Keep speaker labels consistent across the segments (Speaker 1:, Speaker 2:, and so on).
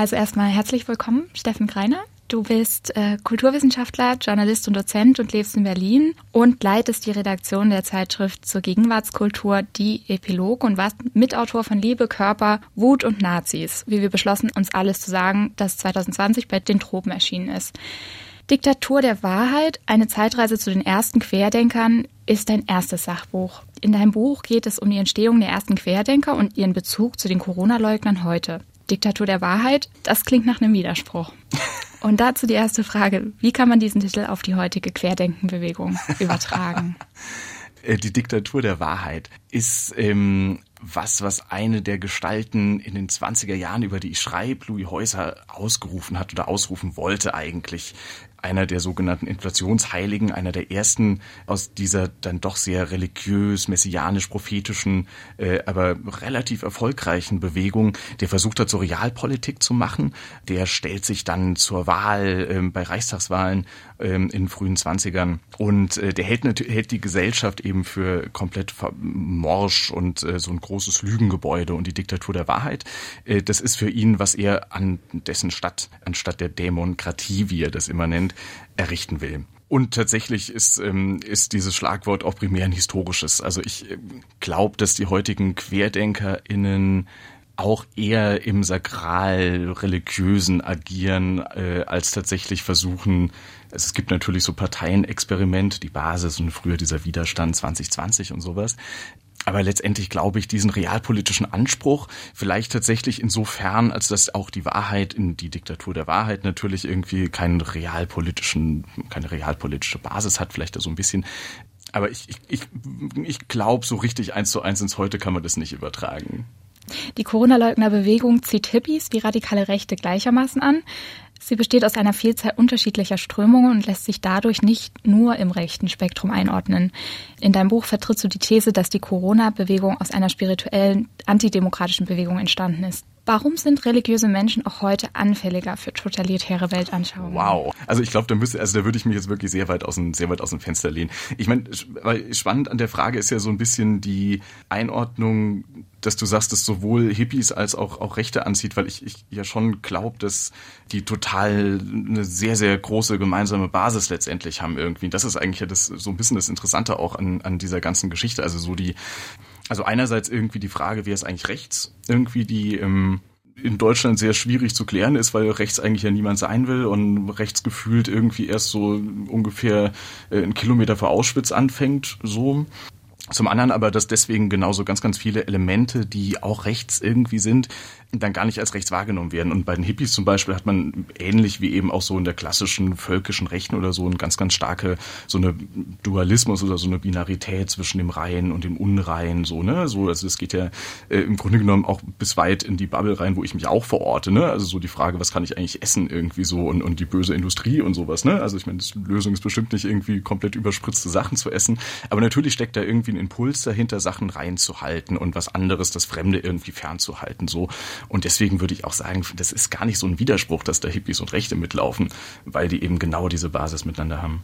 Speaker 1: Also erstmal herzlich willkommen, Steffen Greiner. Du bist äh, Kulturwissenschaftler, Journalist und Dozent und lebst in Berlin und leitest die Redaktion der Zeitschrift zur Gegenwartskultur, die Epilog und warst Mitautor von Liebe, Körper, Wut und Nazis, wie wir beschlossen, uns alles zu sagen, das 2020 bei den Tropen erschienen ist. Diktatur der Wahrheit, eine Zeitreise zu den ersten Querdenkern, ist dein erstes Sachbuch. In deinem Buch geht es um die Entstehung der ersten Querdenker und ihren Bezug zu den Corona-Leugnern heute. Diktatur der Wahrheit, das klingt nach einem Widerspruch. Und dazu die erste Frage. Wie kann man diesen Titel auf die heutige Querdenkenbewegung übertragen?
Speaker 2: Äh, die Diktatur der Wahrheit ist ähm, was, was eine der Gestalten in den 20er Jahren, über die ich schreibe, Louis Häuser ausgerufen hat oder ausrufen wollte eigentlich einer der sogenannten Inflationsheiligen, einer der ersten aus dieser dann doch sehr religiös, messianisch-prophetischen, äh, aber relativ erfolgreichen Bewegung, der versucht hat, so Realpolitik zu machen. Der stellt sich dann zur Wahl äh, bei Reichstagswahlen äh, in frühen Zwanzigern und äh, der hält, hält die Gesellschaft eben für komplett morsch und äh, so ein großes Lügengebäude und die Diktatur der Wahrheit. Äh, das ist für ihn, was er an dessen Stadt, anstatt der Demokratie, wie er das immer nennt, errichten will. Und tatsächlich ist, ähm, ist dieses Schlagwort auch primär ein historisches. Also ich äh, glaube, dass die heutigen QuerdenkerInnen auch eher im sakral-religiösen agieren, äh, als tatsächlich versuchen, es gibt natürlich so Parteienexperiment, die Basis und früher dieser Widerstand 2020 und sowas aber letztendlich glaube ich diesen realpolitischen Anspruch vielleicht tatsächlich insofern, als dass auch die Wahrheit in die Diktatur der Wahrheit natürlich irgendwie keinen realpolitischen, keine realpolitische Basis hat, vielleicht so ein bisschen. Aber ich, ich, ich, ich glaube, so richtig eins zu eins ins Heute kann man das nicht übertragen.
Speaker 1: Die Corona-Leugner-Bewegung zieht Hippies wie radikale Rechte gleichermaßen an. Sie besteht aus einer Vielzahl unterschiedlicher Strömungen und lässt sich dadurch nicht nur im rechten Spektrum einordnen. In deinem Buch vertrittst du die These, dass die Corona-Bewegung aus einer spirituellen, antidemokratischen Bewegung entstanden ist. Warum sind religiöse Menschen auch heute anfälliger für totalitäre Weltanschauungen?
Speaker 2: Wow. Also ich glaube, da müsste, also da würde ich mich jetzt wirklich sehr weit aus dem, sehr weit aus dem Fenster lehnen. Ich meine, spannend an der Frage ist ja so ein bisschen die Einordnung, dass du sagst, dass sowohl Hippies als auch, auch Rechte anzieht, weil ich, ich ja schon glaube, dass die total eine sehr, sehr große gemeinsame Basis letztendlich haben irgendwie. Das ist eigentlich ja das, so ein bisschen das Interessante auch an, an dieser ganzen Geschichte. Also so die, also einerseits irgendwie die Frage, wer ist eigentlich rechts? Irgendwie die ähm, in Deutschland sehr schwierig zu klären ist, weil rechts eigentlich ja niemand sein will und rechts gefühlt irgendwie erst so ungefähr äh, einen Kilometer vor Auschwitz anfängt, so. Zum anderen aber, dass deswegen genauso ganz, ganz viele Elemente, die auch rechts irgendwie sind, dann gar nicht als rechts wahrgenommen werden. Und bei den Hippies zum Beispiel hat man ähnlich wie eben auch so in der klassischen völkischen Rechten oder so ein ganz, ganz starke, so eine Dualismus oder so eine Binarität zwischen dem Reinen und dem Unreinen, so, ne? So, also es geht ja äh, im Grunde genommen auch bis weit in die Bubble rein, wo ich mich auch verorte, ne? Also so die Frage, was kann ich eigentlich essen irgendwie so und, und die böse Industrie und sowas, ne? Also ich meine, die Lösung ist bestimmt nicht irgendwie komplett überspritzte Sachen zu essen, aber natürlich steckt da irgendwie ein Impuls dahinter, Sachen reinzuhalten und was anderes, das Fremde irgendwie fernzuhalten, so. Und deswegen würde ich auch sagen, das ist gar nicht so ein Widerspruch, dass da Hippies und Rechte mitlaufen, weil die eben genau diese Basis miteinander haben.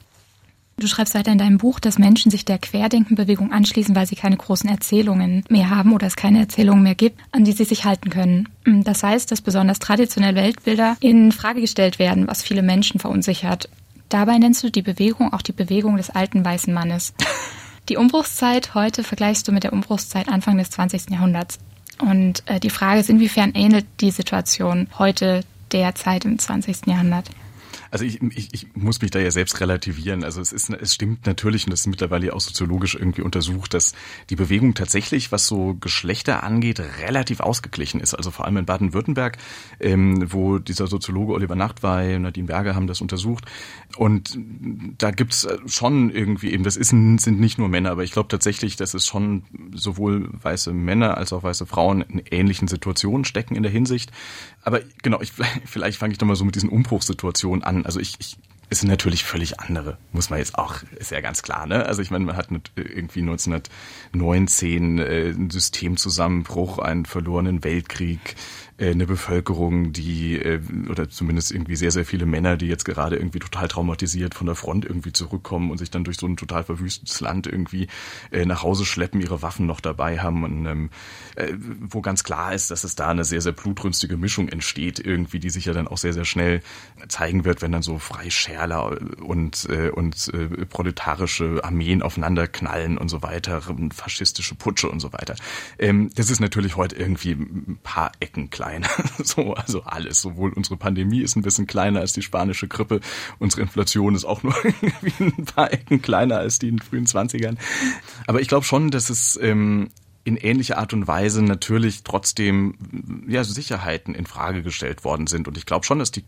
Speaker 1: Du schreibst weiter in deinem Buch, dass Menschen sich der Querdenkenbewegung anschließen, weil sie keine großen Erzählungen mehr haben oder es keine Erzählungen mehr gibt, an die sie sich halten können. Das heißt, dass besonders traditionelle Weltbilder in Frage gestellt werden, was viele Menschen verunsichert. Dabei nennst du die Bewegung auch die Bewegung des alten weißen Mannes. Die Umbruchszeit heute vergleichst du mit der Umbruchszeit Anfang des 20. Jahrhunderts. Und äh, die Frage ist, inwiefern ähnelt die Situation heute der Zeit im 20. Jahrhundert?
Speaker 2: Also ich, ich, ich muss mich da ja selbst relativieren. Also es ist, es stimmt natürlich und das ist mittlerweile auch soziologisch irgendwie untersucht, dass die Bewegung tatsächlich, was so Geschlechter angeht, relativ ausgeglichen ist. Also vor allem in Baden-Württemberg, ähm, wo dieser Soziologe Oliver Nachtwey, Nadine Berger haben das untersucht. Und da gibt's schon irgendwie eben, das ist, sind nicht nur Männer, aber ich glaube tatsächlich, dass es schon sowohl weiße Männer als auch weiße Frauen in ähnlichen Situationen stecken in der Hinsicht. Aber genau, ich, vielleicht fange ich doch mal so mit diesen Umbruchssituationen an. Also ich, ich sind natürlich völlig andere, muss man jetzt auch, ist ja ganz klar, ne? Also ich meine, man hat irgendwie 1919 äh, einen Systemzusammenbruch, einen verlorenen Weltkrieg, äh, eine Bevölkerung, die, äh, oder zumindest irgendwie sehr, sehr viele Männer, die jetzt gerade irgendwie total traumatisiert von der Front irgendwie zurückkommen und sich dann durch so ein total verwüstetes Land irgendwie äh, nach Hause schleppen, ihre Waffen noch dabei haben und ähm, äh, wo ganz klar ist, dass es da eine sehr, sehr blutrünstige Mischung entsteht, irgendwie, die sich ja dann auch sehr, sehr schnell zeigen wird, wenn dann so Freischärler und, äh, und äh, proletarische Armeen aufeinander knallen und so weiter, faschistische Putsche und so weiter. Ähm, das ist natürlich heute irgendwie ein paar Ecken kleiner. so, also alles. Sowohl unsere Pandemie ist ein bisschen kleiner als die spanische Grippe. Unsere Inflation ist auch nur irgendwie ein paar Ecken kleiner als die in den frühen Zwanzigern. Aber ich glaube schon, dass es ähm, in ähnlicher Art und Weise natürlich trotzdem ja Sicherheiten in Frage gestellt worden sind und ich glaube schon, dass die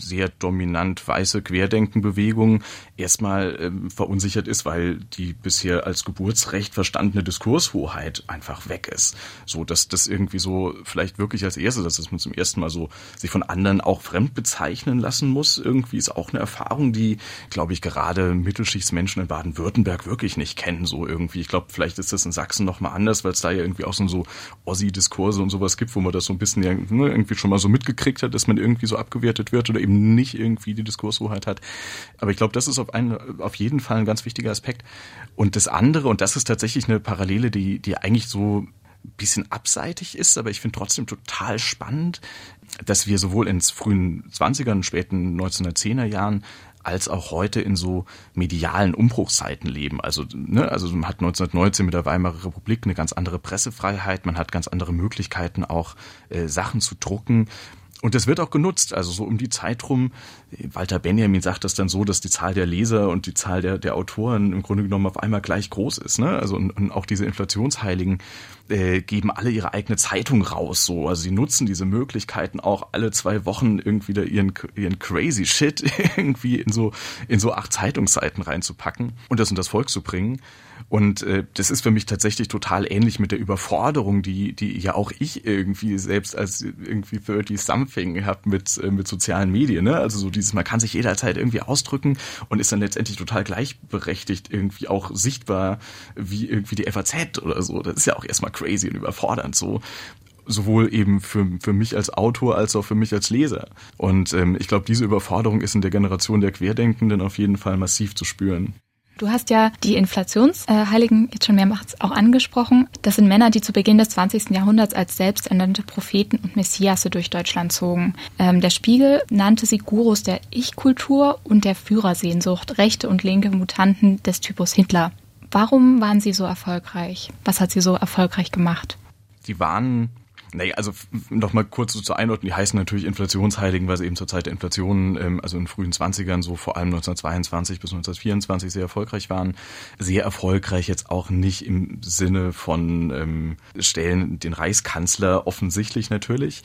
Speaker 2: sehr dominant weiße Querdenkenbewegung erstmal ähm, verunsichert ist, weil die bisher als Geburtsrecht verstandene Diskurshoheit einfach weg ist, so dass das irgendwie so vielleicht wirklich als erstes, dass man zum ersten Mal so sich von anderen auch fremd bezeichnen lassen muss, irgendwie ist auch eine Erfahrung, die glaube ich gerade Mittelschichtsmenschen in Baden-Württemberg wirklich nicht kennen, so irgendwie. Ich glaube, vielleicht ist das in Sachsen noch mal anders, weil da ja irgendwie auch so, so Ossi-Diskurse und sowas gibt, wo man das so ein bisschen ne, irgendwie schon mal so mitgekriegt hat, dass man irgendwie so abgewertet wird oder eben nicht irgendwie die Diskurshoheit hat. Aber ich glaube, das ist auf, einen, auf jeden Fall ein ganz wichtiger Aspekt. Und das andere, und das ist tatsächlich eine Parallele, die, die eigentlich so ein bisschen abseitig ist, aber ich finde trotzdem total spannend, dass wir sowohl in frühen 20er späten 1910er Jahren als auch heute in so medialen Umbruchszeiten leben. Also, ne, also man hat 1919 mit der Weimarer Republik eine ganz andere Pressefreiheit, man hat ganz andere Möglichkeiten auch äh, Sachen zu drucken. Und das wird auch genutzt. Also so um die Zeit rum, Walter Benjamin sagt das dann so, dass die Zahl der Leser und die Zahl der, der Autoren im Grunde genommen auf einmal gleich groß ist. Ne? Also und, und auch diese Inflationsheiligen äh, geben alle ihre eigene Zeitung raus. So, also sie nutzen diese Möglichkeiten auch alle zwei Wochen irgendwie da ihren ihren crazy Shit irgendwie in so in so acht Zeitungsseiten reinzupacken und das in das Volk zu bringen. Und äh, das ist für mich tatsächlich total ähnlich mit der Überforderung, die, die ja auch ich irgendwie selbst als irgendwie 30 something habe mit, äh, mit sozialen Medien. Ne? Also so dieses, man kann sich jederzeit irgendwie ausdrücken und ist dann letztendlich total gleichberechtigt irgendwie auch sichtbar wie irgendwie die FAZ oder so. Das ist ja auch erstmal crazy und überfordernd so sowohl eben für, für mich als Autor als auch für mich als Leser. Und ähm, ich glaube, diese Überforderung ist in der Generation der Querdenkenden auf jeden Fall massiv zu spüren.
Speaker 1: Du hast ja die Inflationsheiligen jetzt schon mehrmals auch angesprochen. Das sind Männer, die zu Beginn des 20. Jahrhunderts als selbsternannte Propheten und Messiasse durch Deutschland zogen. Ähm, der Spiegel nannte sie Gurus der Ich-Kultur und der Führersehnsucht, rechte und linke Mutanten des Typus Hitler. Warum waren sie so erfolgreich? Was hat sie so erfolgreich gemacht?
Speaker 2: Die waren naja, also nochmal kurz so zur Einordnung, die heißen natürlich Inflationsheiligen, weil sie eben zur Zeit der Inflation, ähm, also in den frühen 20ern, so vor allem 1922 bis 1924 sehr erfolgreich waren. Sehr erfolgreich jetzt auch nicht im Sinne von ähm, Stellen den Reichskanzler offensichtlich natürlich,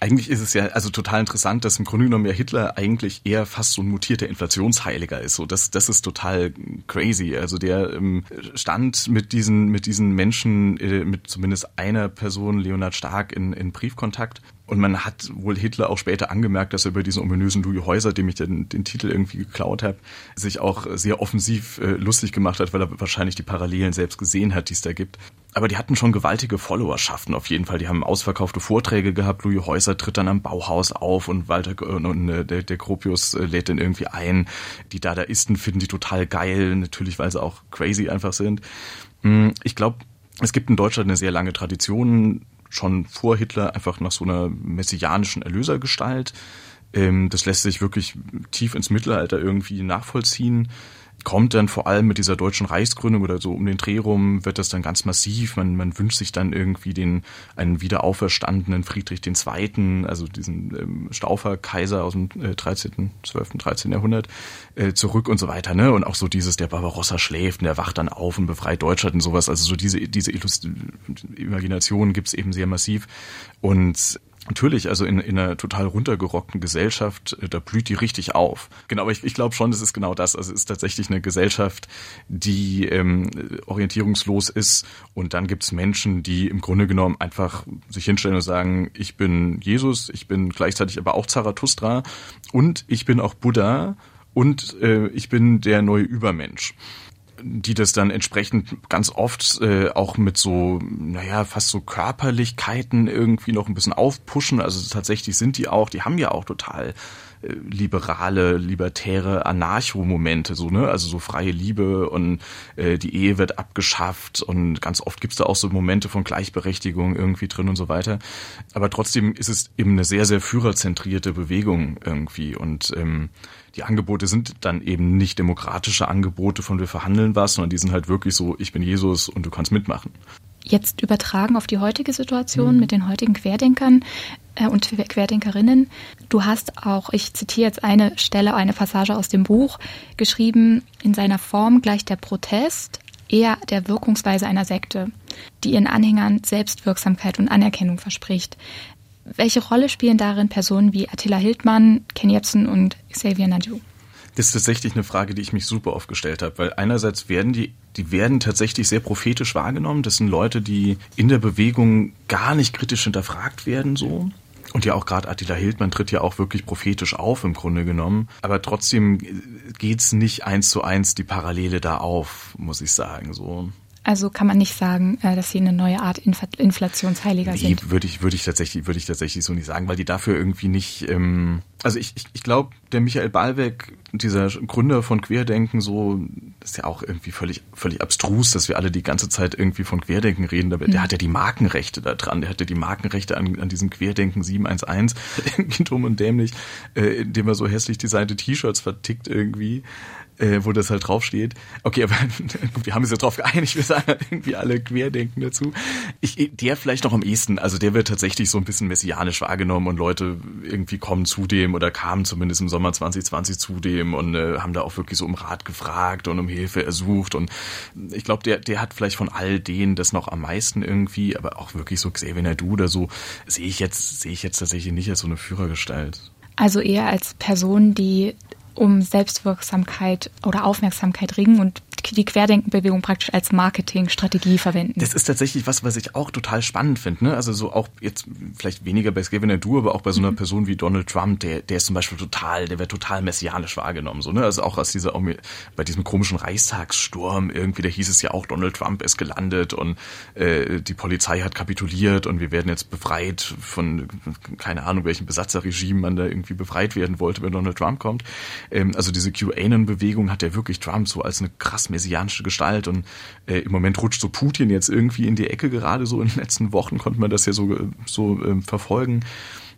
Speaker 2: eigentlich ist es ja also total interessant, dass im Grunde genommen ja Hitler eigentlich eher fast so ein mutierter Inflationsheiliger ist. So das das ist total crazy. Also der ähm, stand mit diesen mit diesen Menschen äh, mit zumindest einer Person Leonhard Stark in in Briefkontakt und man hat wohl Hitler auch später angemerkt, dass er über diesen ominösen Louis Häuser, dem ich den, den Titel irgendwie geklaut habe, sich auch sehr offensiv äh, lustig gemacht hat, weil er wahrscheinlich die Parallelen selbst gesehen hat, die es da gibt. Aber die hatten schon gewaltige Followerschaften auf jeden Fall. Die haben ausverkaufte Vorträge gehabt. Louis Häuser tritt dann am Bauhaus auf und Walter und, und äh, der, der Gropius äh, lädt den irgendwie ein. Die Dadaisten finden die total geil, natürlich, weil sie auch crazy einfach sind. Hm, ich glaube, es gibt in Deutschland eine sehr lange Tradition schon vor Hitler einfach nach so einer messianischen Erlösergestalt. Ähm, das lässt sich wirklich tief ins Mittelalter irgendwie nachvollziehen kommt dann vor allem mit dieser deutschen Reichsgründung oder so um den Dreh rum, wird das dann ganz massiv. Man, man wünscht sich dann irgendwie den, einen wiederauferstandenen Friedrich II., also diesen ähm, Staufer-Kaiser aus dem äh, 13., 12., 13. Jahrhundert, äh, zurück und so weiter, ne? Und auch so dieses, der Barbarossa schläft und der wacht dann auf und befreit Deutschland und sowas. Also so diese, diese Illust Imagination gibt's eben sehr massiv. Und Natürlich, also in, in einer total runtergerockten Gesellschaft, äh, da blüht die richtig auf. Genau, aber ich, ich glaube schon, das ist genau das. Also es ist tatsächlich eine Gesellschaft, die ähm, orientierungslos ist und dann gibt's Menschen, die im Grunde genommen einfach sich hinstellen und sagen, ich bin Jesus, ich bin gleichzeitig aber auch Zarathustra und ich bin auch Buddha und äh, ich bin der neue Übermensch die das dann entsprechend ganz oft äh, auch mit so, naja, fast so Körperlichkeiten irgendwie noch ein bisschen aufpushen. Also tatsächlich sind die auch, die haben ja auch total äh, liberale, libertäre Anarcho-Momente, so, ne? Also so freie Liebe und äh, die Ehe wird abgeschafft und ganz oft gibt's da auch so Momente von Gleichberechtigung irgendwie drin und so weiter. Aber trotzdem ist es eben eine sehr, sehr führerzentrierte Bewegung irgendwie und ähm, die Angebote sind dann eben nicht demokratische Angebote von wir verhandeln was, sondern die sind halt wirklich so, ich bin Jesus und du kannst mitmachen.
Speaker 1: Jetzt übertragen auf die heutige Situation mhm. mit den heutigen Querdenkern äh, und Querdenkerinnen. Du hast auch, ich zitiere jetzt eine Stelle, eine Passage aus dem Buch, geschrieben, in seiner Form gleicht der Protest eher der Wirkungsweise einer Sekte, die ihren Anhängern Selbstwirksamkeit und Anerkennung verspricht. Welche Rolle spielen darin Personen wie Attila Hildmann, Ken Jebsen und Xavier Nadu?
Speaker 2: Das ist tatsächlich eine Frage, die ich mich super oft gestellt habe, weil einerseits werden die, die werden tatsächlich sehr prophetisch wahrgenommen. Das sind Leute, die in der Bewegung gar nicht kritisch hinterfragt werden, so. Und ja auch gerade Attila Hildmann tritt ja auch wirklich prophetisch auf im Grunde genommen. Aber trotzdem geht's nicht eins zu eins die Parallele da auf, muss ich sagen, so.
Speaker 1: Also kann man nicht sagen, äh, dass sie eine neue Art Inflationsheiliger nee, sind.
Speaker 2: Würde ich, würde ich tatsächlich, würde ich tatsächlich so nicht sagen, weil die dafür irgendwie nicht. Ähm, also ich, ich, ich glaube, der Michael Ballweg, dieser Gründer von Querdenken, so ist ja auch irgendwie völlig, völlig abstrus, dass wir alle die ganze Zeit irgendwie von Querdenken reden. Aber mhm. der hat ja die Markenrechte da dran. Der hatte die Markenrechte an, an diesem Querdenken 711, irgendwie dumm und dämlich, äh, indem er so hässlich designte T-Shirts vertickt irgendwie äh, wo das halt draufsteht. Okay, aber wir haben uns ja drauf geeinigt, wir sagen halt irgendwie alle Querdenken dazu. Ich, der vielleicht noch am ehesten, also der wird tatsächlich so ein bisschen messianisch wahrgenommen und Leute irgendwie kommen zu dem oder kamen zumindest im Sommer 2020 zu dem und äh, haben da auch wirklich so um Rat gefragt und um Hilfe ersucht und ich glaube, der, der hat vielleicht von all denen das noch am meisten irgendwie, aber auch wirklich so Xavier Naidu oder so, sehe ich jetzt, sehe ich jetzt tatsächlich nicht als so eine Führergestalt.
Speaker 1: Also eher als Person, die um Selbstwirksamkeit oder Aufmerksamkeit ringen und die Querdenkenbewegung praktisch als Marketingstrategie verwenden.
Speaker 2: Das ist tatsächlich was, was ich auch total spannend finde. Ne? Also so auch jetzt vielleicht weniger bei Gavin Nadu, aber auch bei so einer mhm. Person wie Donald Trump, der, der ist zum Beispiel total, der wird total messianisch wahrgenommen. So, ne? Also auch aus dieser, bei diesem komischen Reichstagssturm irgendwie, da hieß es ja auch, Donald Trump ist gelandet und äh, die Polizei hat kapituliert und wir werden jetzt befreit von, keine Ahnung, welchem Besatzerregime man da irgendwie befreit werden wollte, wenn Donald Trump kommt. Ähm, also diese QAnon-Bewegung hat ja wirklich Trump so als eine krass messianische Gestalt und äh, im Moment rutscht so Putin jetzt irgendwie in die Ecke gerade so in den letzten Wochen konnte man das ja so, so äh, verfolgen.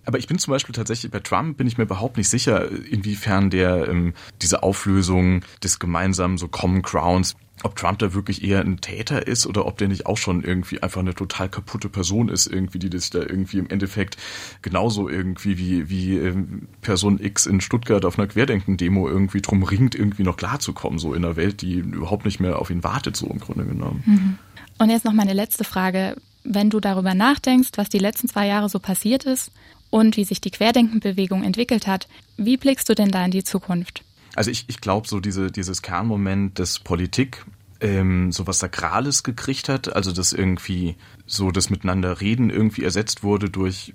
Speaker 2: Aber ich bin zum Beispiel tatsächlich bei Trump bin ich mir überhaupt nicht sicher, inwiefern der ähm, diese Auflösung des gemeinsamen so Common Grounds ob Trump da wirklich eher ein Täter ist oder ob der nicht auch schon irgendwie einfach eine total kaputte Person ist, irgendwie, die sich da irgendwie im Endeffekt genauso irgendwie wie, wie ähm, Person X in Stuttgart auf einer Querdenken-Demo irgendwie drum ringt, irgendwie noch klarzukommen, so in einer Welt, die überhaupt nicht mehr auf ihn wartet, so im Grunde genommen.
Speaker 1: Mhm. Und jetzt noch meine letzte Frage. Wenn du darüber nachdenkst, was die letzten zwei Jahre so passiert ist und wie sich die Querdenkenbewegung entwickelt hat, wie blickst du denn da in die Zukunft?
Speaker 2: Also ich, ich glaube, so diese, dieses Kernmoment des Politik ähm, so was Sakrales gekriegt hat, also dass irgendwie so das Miteinander reden irgendwie ersetzt wurde durch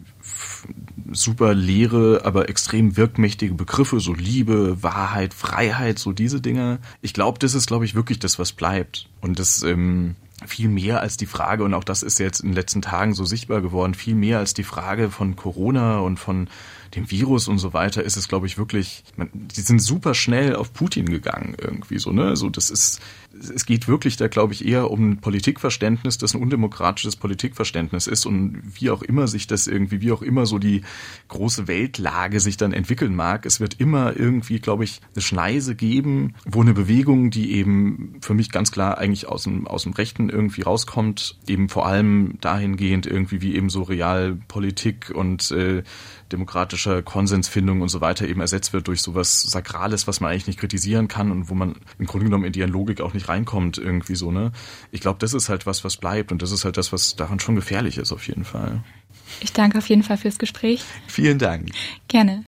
Speaker 2: super leere, aber extrem wirkmächtige Begriffe, so Liebe, Wahrheit, Freiheit, so diese Dinge. Ich glaube, das ist, glaube ich, wirklich das, was bleibt. Und das ähm, viel mehr als die Frage, und auch das ist jetzt in den letzten Tagen so sichtbar geworden, viel mehr als die Frage von Corona und von dem Virus und so weiter, ist es, glaube ich, wirklich, man, die sind super schnell auf Putin gegangen irgendwie so, ne? So, das ist, es geht wirklich da, glaube ich, eher um ein Politikverständnis, das ein undemokratisches Politikverständnis ist und wie auch immer sich das irgendwie, wie auch immer so die große Weltlage sich dann entwickeln mag, es wird immer irgendwie, glaube ich, eine Schneise geben, wo eine Bewegung, die eben für mich ganz klar eigentlich aus dem, aus dem Rechten irgendwie rauskommt, eben vor allem dahingehend irgendwie wie eben so Realpolitik und äh, demokratischer Konsensfindung und so weiter eben ersetzt wird durch sowas Sakrales, was man eigentlich nicht kritisieren kann und wo man im Grunde genommen in die Logik auch nicht reinkommt, irgendwie so, ne? Ich glaube, das ist halt was, was bleibt und das ist halt das, was daran schon gefährlich ist, auf jeden Fall.
Speaker 1: Ich danke auf jeden Fall fürs Gespräch.
Speaker 2: Vielen Dank.
Speaker 1: Gerne.